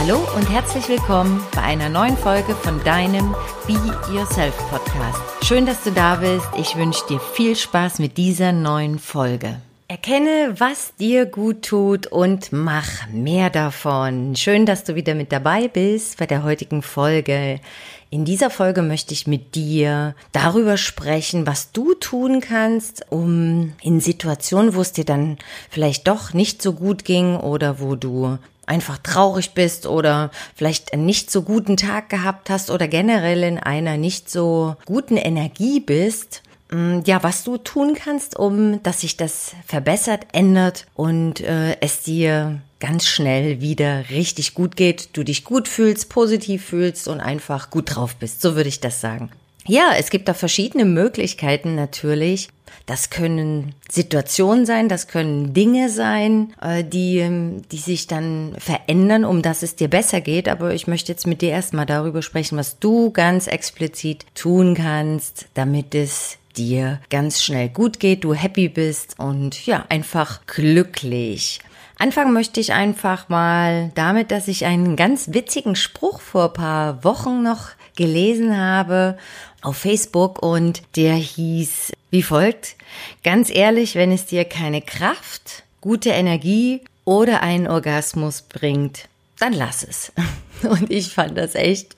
Hallo und herzlich willkommen bei einer neuen Folge von deinem Be Yourself Podcast. Schön, dass du da bist. Ich wünsche dir viel Spaß mit dieser neuen Folge. Erkenne, was dir gut tut und mach mehr davon. Schön, dass du wieder mit dabei bist bei der heutigen Folge. In dieser Folge möchte ich mit dir darüber sprechen, was du tun kannst, um in Situationen, wo es dir dann vielleicht doch nicht so gut ging oder wo du einfach traurig bist oder vielleicht nicht so guten Tag gehabt hast oder generell in einer nicht so guten Energie bist, mm, ja, was du tun kannst, um dass sich das verbessert, ändert und äh, es dir ganz schnell wieder richtig gut geht, du dich gut fühlst, positiv fühlst und einfach gut drauf bist. So würde ich das sagen. Ja, es gibt da verschiedene Möglichkeiten natürlich. Das können Situationen sein, das können Dinge sein, äh, die, ähm, die sich dann verändern, um dass es dir besser geht. Aber ich möchte jetzt mit dir erstmal darüber sprechen, was du ganz explizit tun kannst, damit es dir ganz schnell gut geht, du happy bist und ja, einfach glücklich. Anfangen möchte ich einfach mal damit, dass ich einen ganz witzigen Spruch vor paar Wochen noch gelesen habe auf Facebook und der hieß wie folgt. Ganz ehrlich, wenn es dir keine Kraft, gute Energie oder einen Orgasmus bringt, dann lass es. Und ich fand das echt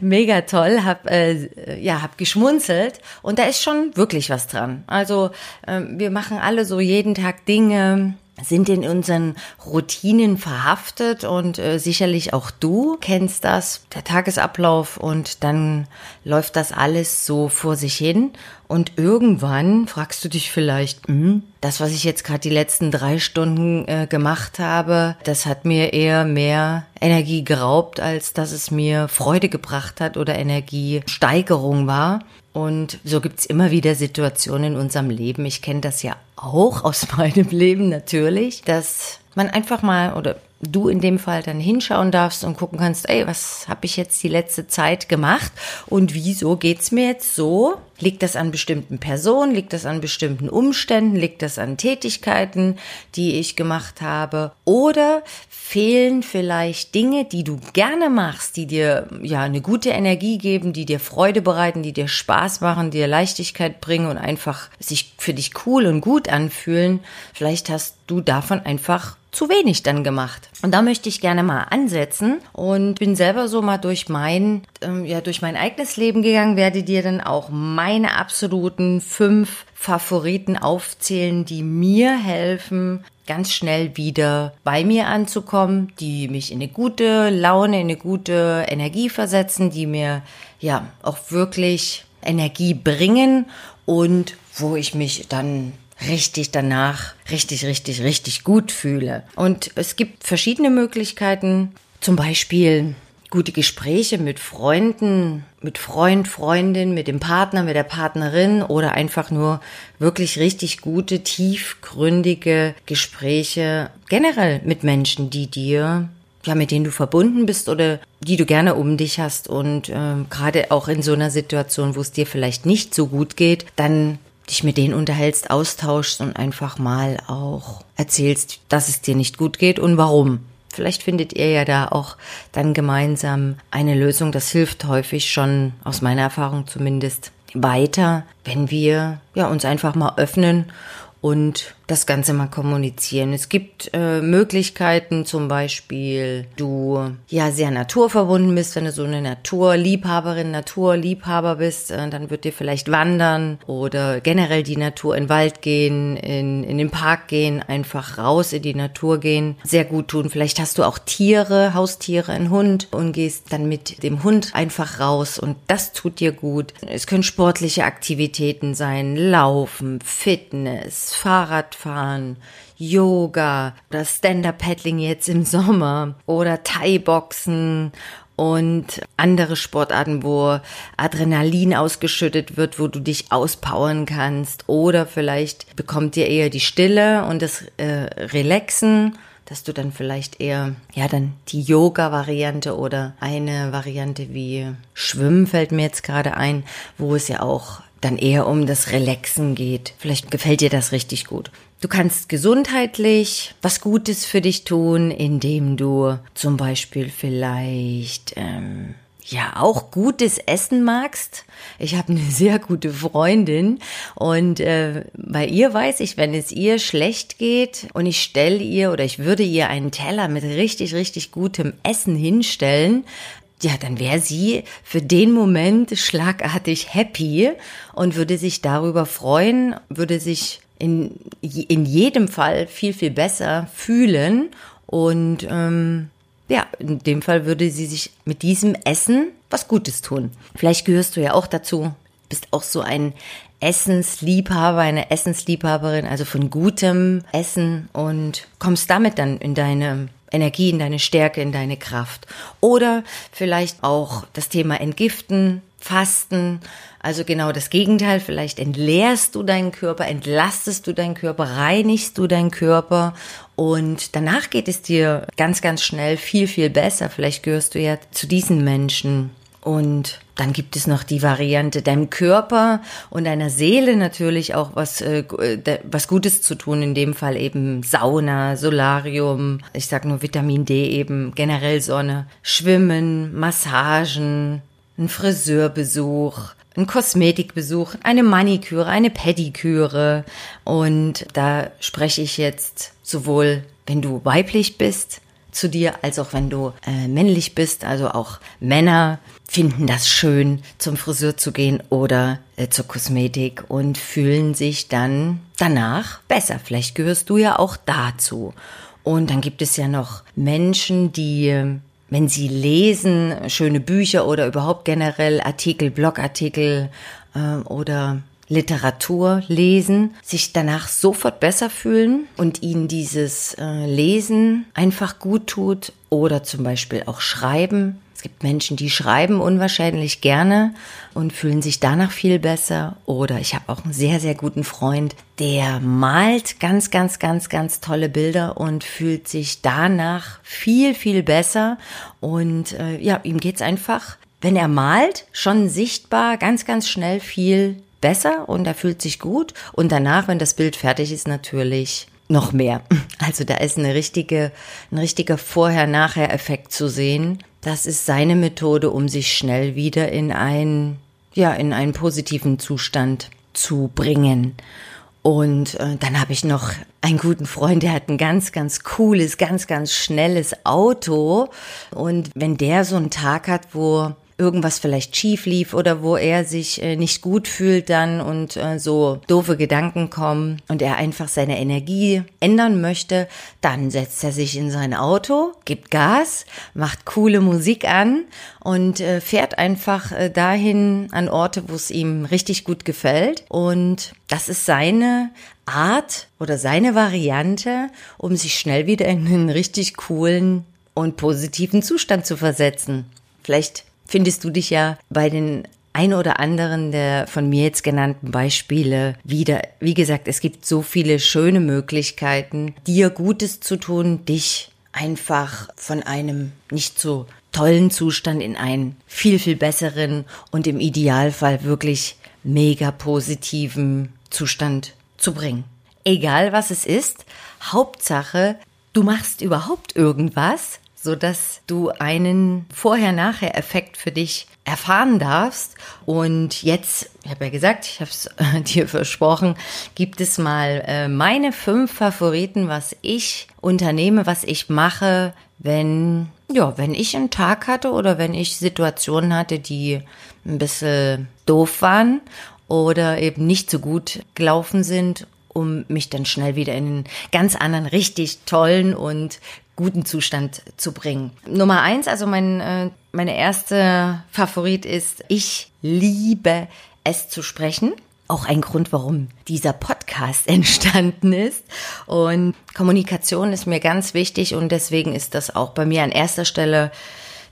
mega toll, hab äh, ja hab geschmunzelt und da ist schon wirklich was dran. Also äh, wir machen alle so jeden Tag Dinge, sind in unseren Routinen verhaftet und äh, sicherlich auch du kennst das, der Tagesablauf und dann läuft das alles so vor sich hin und irgendwann fragst du dich vielleicht, hm, das, was ich jetzt gerade die letzten drei Stunden äh, gemacht habe, das hat mir eher mehr Energie geraubt, als dass es mir Freude gebracht hat oder Energiesteigerung war. Und so gibt's immer wieder Situationen in unserem Leben. Ich kenne das ja auch aus meinem Leben natürlich, dass man einfach mal oder du in dem Fall dann hinschauen darfst und gucken kannst, ey, was habe ich jetzt die letzte Zeit gemacht und wieso geht's mir jetzt so? Liegt das an bestimmten Personen? Liegt das an bestimmten Umständen? Liegt das an Tätigkeiten, die ich gemacht habe? Oder fehlen vielleicht Dinge, die du gerne machst, die dir ja eine gute Energie geben, die dir Freude bereiten, die dir Spaß machen, dir Leichtigkeit bringen und einfach sich für dich cool und gut anfühlen? Vielleicht hast du davon einfach zu wenig dann gemacht. Und da möchte ich gerne mal ansetzen und bin selber so mal durch mein, ähm, ja, durch mein eigenes Leben gegangen, werde dir dann auch meine absoluten fünf Favoriten aufzählen, die mir helfen, ganz schnell wieder bei mir anzukommen, die mich in eine gute Laune, in eine gute Energie versetzen, die mir ja auch wirklich Energie bringen und wo ich mich dann richtig danach richtig, richtig, richtig gut fühle. Und es gibt verschiedene Möglichkeiten, zum Beispiel gute Gespräche mit Freunden, mit Freund, Freundin, mit dem Partner, mit der Partnerin oder einfach nur wirklich richtig gute, tiefgründige Gespräche generell mit Menschen, die dir ja, mit denen du verbunden bist oder die du gerne um dich hast und ähm, gerade auch in so einer Situation, wo es dir vielleicht nicht so gut geht, dann dich mit denen unterhältst, austauschst und einfach mal auch erzählst, dass es dir nicht gut geht und warum. Vielleicht findet ihr ja da auch dann gemeinsam eine Lösung. Das hilft häufig schon, aus meiner Erfahrung zumindest, weiter, wenn wir ja uns einfach mal öffnen und das Ganze mal kommunizieren. Es gibt äh, Möglichkeiten, zum Beispiel du ja sehr naturverbunden bist, wenn du so eine Naturliebhaberin, Naturliebhaber bist, äh, dann wird dir vielleicht wandern oder generell die Natur in den Wald gehen, in, in den Park gehen, einfach raus in die Natur gehen, sehr gut tun. Vielleicht hast du auch Tiere, Haustiere, einen Hund und gehst dann mit dem Hund einfach raus und das tut dir gut. Es können sportliche Aktivitäten sein, Laufen, Fitness, Fahrrad Radfahren, Yoga oder Stand-Up-Paddling jetzt im Sommer oder Thai-Boxen und andere Sportarten, wo Adrenalin ausgeschüttet wird, wo du dich auspowern kannst. Oder vielleicht bekommt dir eher die Stille und das äh, Relaxen, dass du dann vielleicht eher, ja, dann die Yoga-Variante oder eine Variante wie Schwimmen fällt mir jetzt gerade ein, wo es ja auch dann eher um das Relaxen geht. Vielleicht gefällt dir das richtig gut. Du kannst gesundheitlich was Gutes für dich tun, indem du zum Beispiel vielleicht ähm, ja auch gutes Essen magst. Ich habe eine sehr gute Freundin und äh, bei ihr weiß ich, wenn es ihr schlecht geht und ich stelle ihr oder ich würde ihr einen Teller mit richtig, richtig gutem Essen hinstellen, ja, dann wäre sie für den Moment schlagartig happy und würde sich darüber freuen, würde sich in, in jedem Fall viel, viel besser fühlen und ähm, ja, in dem Fall würde sie sich mit diesem Essen was Gutes tun. Vielleicht gehörst du ja auch dazu, bist auch so ein Essensliebhaber, eine Essensliebhaberin, also von gutem Essen und kommst damit dann in deine Energie, in deine Stärke, in deine Kraft. Oder vielleicht auch das Thema Entgiften, Fasten, also genau das Gegenteil. Vielleicht entleerst du deinen Körper, entlastest du deinen Körper, reinigst du deinen Körper und danach geht es dir ganz, ganz schnell viel, viel besser. Vielleicht gehörst du ja zu diesen Menschen. Und dann gibt es noch die Variante, deinem Körper und deiner Seele natürlich auch was, äh, was Gutes zu tun. In dem Fall eben Sauna, Solarium, ich sag nur Vitamin D eben, generell Sonne, Schwimmen, Massagen, ein Friseurbesuch, ein Kosmetikbesuch, eine Maniküre, eine Pediküre. Und da spreche ich jetzt sowohl, wenn du weiblich bist, zu dir, als auch wenn du äh, männlich bist. Also auch Männer finden das schön, zum Friseur zu gehen oder äh, zur Kosmetik und fühlen sich dann danach besser. Vielleicht gehörst du ja auch dazu. Und dann gibt es ja noch Menschen, die wenn Sie lesen, schöne Bücher oder überhaupt generell Artikel, Blogartikel äh, oder Literatur lesen, sich danach sofort besser fühlen und ihnen dieses äh, Lesen einfach gut tut oder zum Beispiel auch Schreiben es gibt Menschen, die schreiben unwahrscheinlich gerne und fühlen sich danach viel besser. Oder ich habe auch einen sehr, sehr guten Freund, der malt ganz, ganz, ganz, ganz tolle Bilder und fühlt sich danach viel, viel besser. Und äh, ja, ihm geht's einfach, wenn er malt, schon sichtbar, ganz, ganz schnell viel besser und er fühlt sich gut. Und danach, wenn das Bild fertig ist, natürlich noch mehr. Also da ist eine richtige, ein richtiger Vorher-Nachher-Effekt zu sehen. Das ist seine Methode, um sich schnell wieder in einen, ja, in einen positiven Zustand zu bringen. Und äh, dann habe ich noch einen guten Freund, der hat ein ganz, ganz cooles, ganz, ganz schnelles Auto. Und wenn der so einen Tag hat, wo irgendwas vielleicht schief lief oder wo er sich äh, nicht gut fühlt dann und äh, so doofe Gedanken kommen und er einfach seine Energie ändern möchte, dann setzt er sich in sein Auto, gibt Gas, macht coole Musik an und äh, fährt einfach dahin an Orte, wo es ihm richtig gut gefällt und das ist seine Art oder seine Variante, um sich schnell wieder in einen richtig coolen und positiven Zustand zu versetzen. Vielleicht findest du dich ja bei den ein oder anderen der von mir jetzt genannten Beispiele wieder. Wie gesagt, es gibt so viele schöne Möglichkeiten, dir Gutes zu tun, dich einfach von einem nicht so tollen Zustand in einen viel, viel besseren und im Idealfall wirklich mega positiven Zustand zu bringen. Egal was es ist, Hauptsache, du machst überhaupt irgendwas, so dass du einen Vorher-Nachher-Effekt für dich erfahren darfst. Und jetzt, ich habe ja gesagt, ich habe es dir versprochen, gibt es mal äh, meine fünf Favoriten, was ich unternehme, was ich mache, wenn ja, wenn ich einen Tag hatte oder wenn ich Situationen hatte, die ein bisschen doof waren oder eben nicht so gut gelaufen sind um mich dann schnell wieder in einen ganz anderen, richtig tollen und guten Zustand zu bringen. Nummer eins, also mein, äh, meine erste Favorit ist, ich liebe es zu sprechen. Auch ein Grund, warum dieser Podcast entstanden ist. Und Kommunikation ist mir ganz wichtig und deswegen ist das auch bei mir an erster Stelle,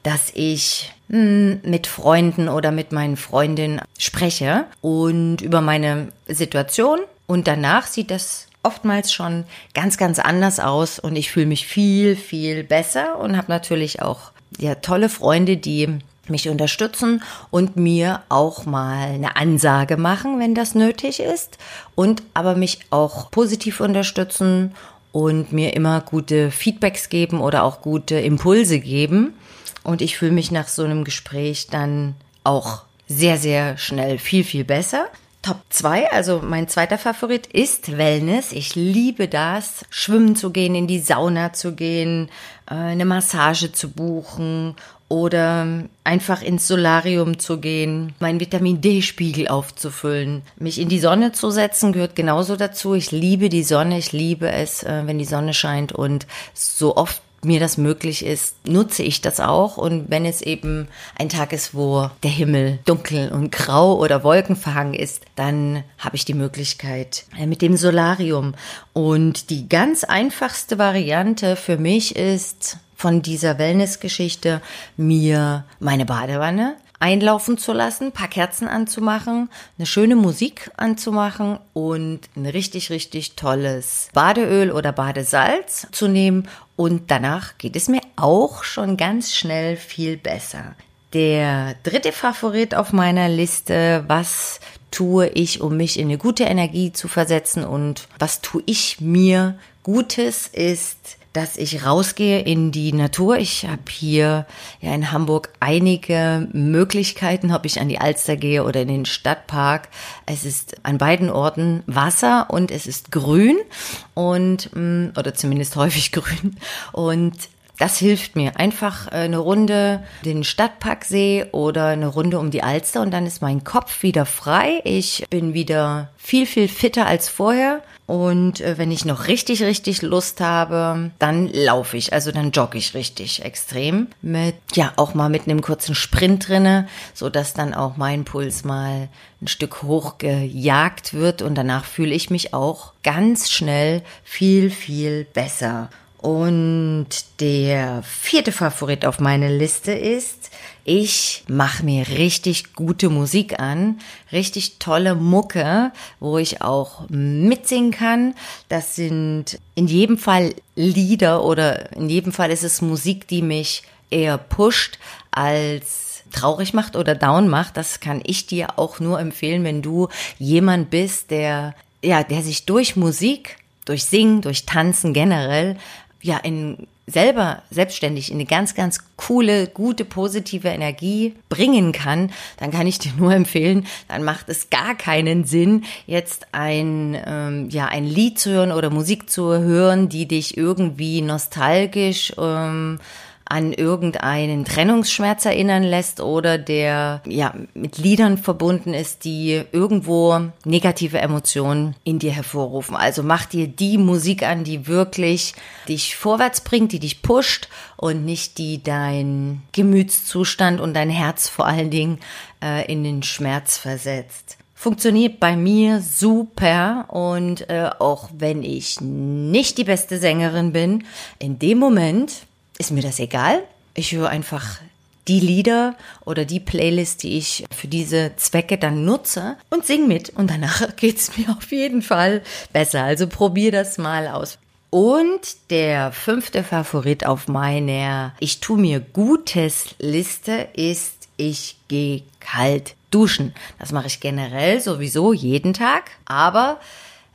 dass ich hm, mit Freunden oder mit meinen Freundinnen spreche und über meine Situation und danach sieht das oftmals schon ganz, ganz anders aus und ich fühle mich viel, viel besser und habe natürlich auch ja, tolle Freunde, die mich unterstützen und mir auch mal eine Ansage machen, wenn das nötig ist und aber mich auch positiv unterstützen und mir immer gute Feedbacks geben oder auch gute Impulse geben. Und ich fühle mich nach so einem Gespräch dann auch sehr, sehr schnell viel, viel besser. Top 2, also mein zweiter Favorit ist Wellness. Ich liebe das, schwimmen zu gehen, in die Sauna zu gehen, äh, eine Massage zu buchen oder einfach ins Solarium zu gehen, meinen Vitamin D-Spiegel aufzufüllen. Mich in die Sonne zu setzen gehört genauso dazu. Ich liebe die Sonne, ich liebe es, äh, wenn die Sonne scheint und so oft mir das möglich ist, nutze ich das auch. Und wenn es eben ein Tag ist, wo der Himmel dunkel und grau oder wolkenverhangen ist, dann habe ich die Möglichkeit äh, mit dem Solarium. Und die ganz einfachste Variante für mich ist, von dieser Wellness-Geschichte mir meine Badewanne einlaufen zu lassen, paar Kerzen anzumachen, eine schöne Musik anzumachen und ein richtig, richtig tolles Badeöl oder Badesalz zu nehmen. Und danach geht es mir auch schon ganz schnell viel besser. Der dritte Favorit auf meiner Liste, was tue ich, um mich in eine gute Energie zu versetzen und was tue ich mir Gutes, ist dass ich rausgehe in die Natur. Ich habe hier ja in Hamburg einige Möglichkeiten, ob ich an die Alster gehe oder in den Stadtpark. Es ist an beiden Orten Wasser und es ist grün und mm, oder zumindest häufig grün und das hilft mir. Einfach äh, eine Runde den Stadtparksee oder eine Runde um die Alster und dann ist mein Kopf wieder frei. Ich bin wieder viel, viel fitter als vorher und äh, wenn ich noch richtig, richtig Lust habe, dann laufe ich, also dann jogge ich richtig extrem. Mit, ja, auch mal mit einem kurzen Sprint drinne, so dass dann auch mein Puls mal ein Stück hoch gejagt wird und danach fühle ich mich auch ganz schnell viel, viel besser. Und der vierte Favorit auf meiner Liste ist, ich mache mir richtig gute Musik an, richtig tolle Mucke, wo ich auch mitsingen kann. Das sind in jedem Fall Lieder oder in jedem Fall ist es Musik, die mich eher pusht als traurig macht oder down macht. Das kann ich dir auch nur empfehlen, wenn du jemand bist, der ja, der sich durch Musik durch Singen, durch Tanzen generell ja in selber selbstständig in eine ganz, ganz coole, gute, positive Energie bringen kann, dann kann ich dir nur empfehlen, dann macht es gar keinen Sinn, jetzt ein, ähm, ja, ein Lied zu hören oder Musik zu hören, die dich irgendwie nostalgisch ähm, an irgendeinen Trennungsschmerz erinnern lässt oder der ja mit Liedern verbunden ist, die irgendwo negative Emotionen in dir hervorrufen. Also mach dir die Musik an, die wirklich dich vorwärts bringt, die dich pusht und nicht die dein Gemütszustand und dein Herz vor allen Dingen äh, in den Schmerz versetzt funktioniert bei mir super und äh, auch wenn ich nicht die beste Sängerin bin, in dem Moment ist mir das egal. Ich höre einfach die Lieder oder die Playlist, die ich für diese Zwecke dann nutze und sing mit. Und danach geht's mir auf jeden Fall besser. Also probier das mal aus. Und der fünfte Favorit auf meiner Ich tu mir Gutes Liste ist, ich gehe kalt duschen. Das mache ich generell sowieso jeden Tag. Aber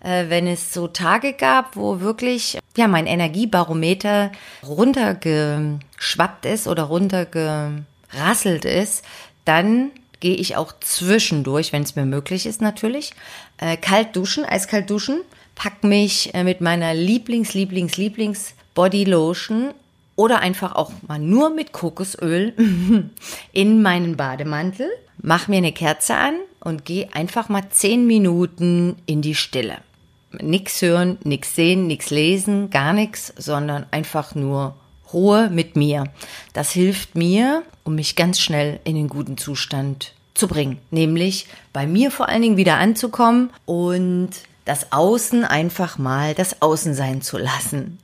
wenn es so Tage gab, wo wirklich ja mein Energiebarometer runtergeschwappt ist oder runtergerasselt ist, dann gehe ich auch zwischendurch, wenn es mir möglich ist natürlich, äh, kalt duschen, eiskalt duschen, pack mich äh, mit meiner Lieblings, Lieblings, Lieblings Body Lotion oder einfach auch mal nur mit Kokosöl in meinen Bademantel, mach mir eine Kerze an und gehe einfach mal zehn Minuten in die Stille nichts hören, nichts sehen, nichts lesen, gar nichts, sondern einfach nur Ruhe mit mir. Das hilft mir, um mich ganz schnell in den guten Zustand zu bringen. Nämlich bei mir vor allen Dingen wieder anzukommen und das Außen einfach mal das Außen sein zu lassen.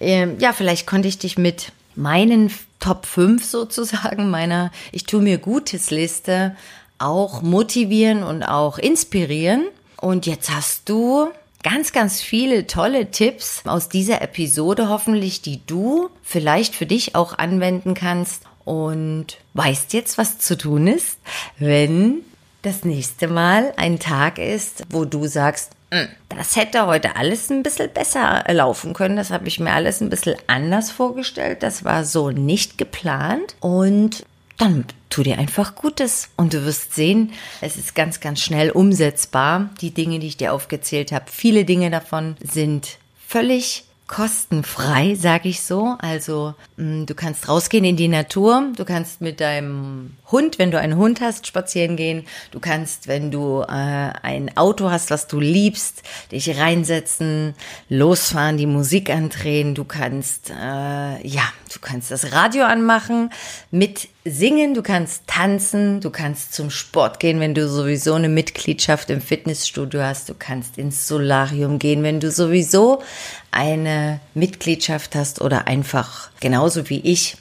Ähm, ja, vielleicht konnte ich dich mit meinen Top 5 sozusagen, meiner Ich tue mir Gutes Liste auch motivieren und auch inspirieren. Und jetzt hast du ganz, ganz viele tolle Tipps aus dieser Episode hoffentlich, die du vielleicht für dich auch anwenden kannst und weißt jetzt, was zu tun ist, wenn das nächste Mal ein Tag ist, wo du sagst, hm, das hätte heute alles ein bisschen besser laufen können. Das habe ich mir alles ein bisschen anders vorgestellt. Das war so nicht geplant. Und dann tu dir einfach Gutes und du wirst sehen, es ist ganz, ganz schnell umsetzbar. Die Dinge, die ich dir aufgezählt habe, viele Dinge davon sind völlig kostenfrei, sage ich so. Also mm, du kannst rausgehen in die Natur, du kannst mit deinem Hund, wenn du einen Hund hast, spazieren gehen. Du kannst, wenn du äh, ein Auto hast, was du liebst, dich reinsetzen, losfahren, die Musik andrehen. Du kannst, äh, ja, du kannst das Radio anmachen, mit singen, du kannst tanzen, du kannst zum Sport gehen, wenn du sowieso eine Mitgliedschaft im Fitnessstudio hast, du kannst ins Solarium gehen, wenn du sowieso eine Mitgliedschaft hast oder einfach genauso wie ich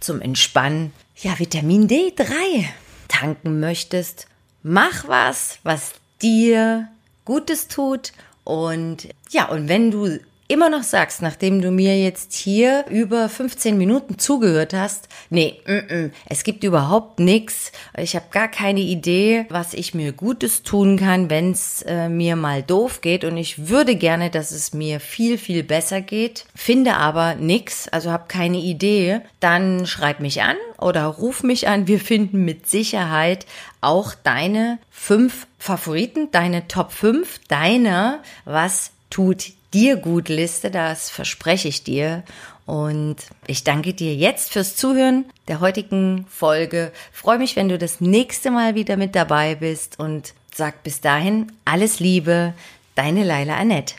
zum Entspannen, ja, Vitamin D3 tanken möchtest. Mach was, was dir Gutes tut und ja, und wenn du immer noch sagst, nachdem du mir jetzt hier über 15 Minuten zugehört hast, nee, mm -mm, es gibt überhaupt nichts, ich habe gar keine Idee, was ich mir Gutes tun kann, wenn es äh, mir mal doof geht. Und ich würde gerne, dass es mir viel, viel besser geht, finde aber nichts, also habe keine Idee, dann schreib mich an oder ruf mich an. Wir finden mit Sicherheit auch deine fünf Favoriten, deine Top 5 deiner, was tut dir gut Liste, das verspreche ich dir. Und ich danke dir jetzt fürs Zuhören der heutigen Folge. Freue mich, wenn du das nächste Mal wieder mit dabei bist und sag bis dahin alles Liebe, deine Laila Annette.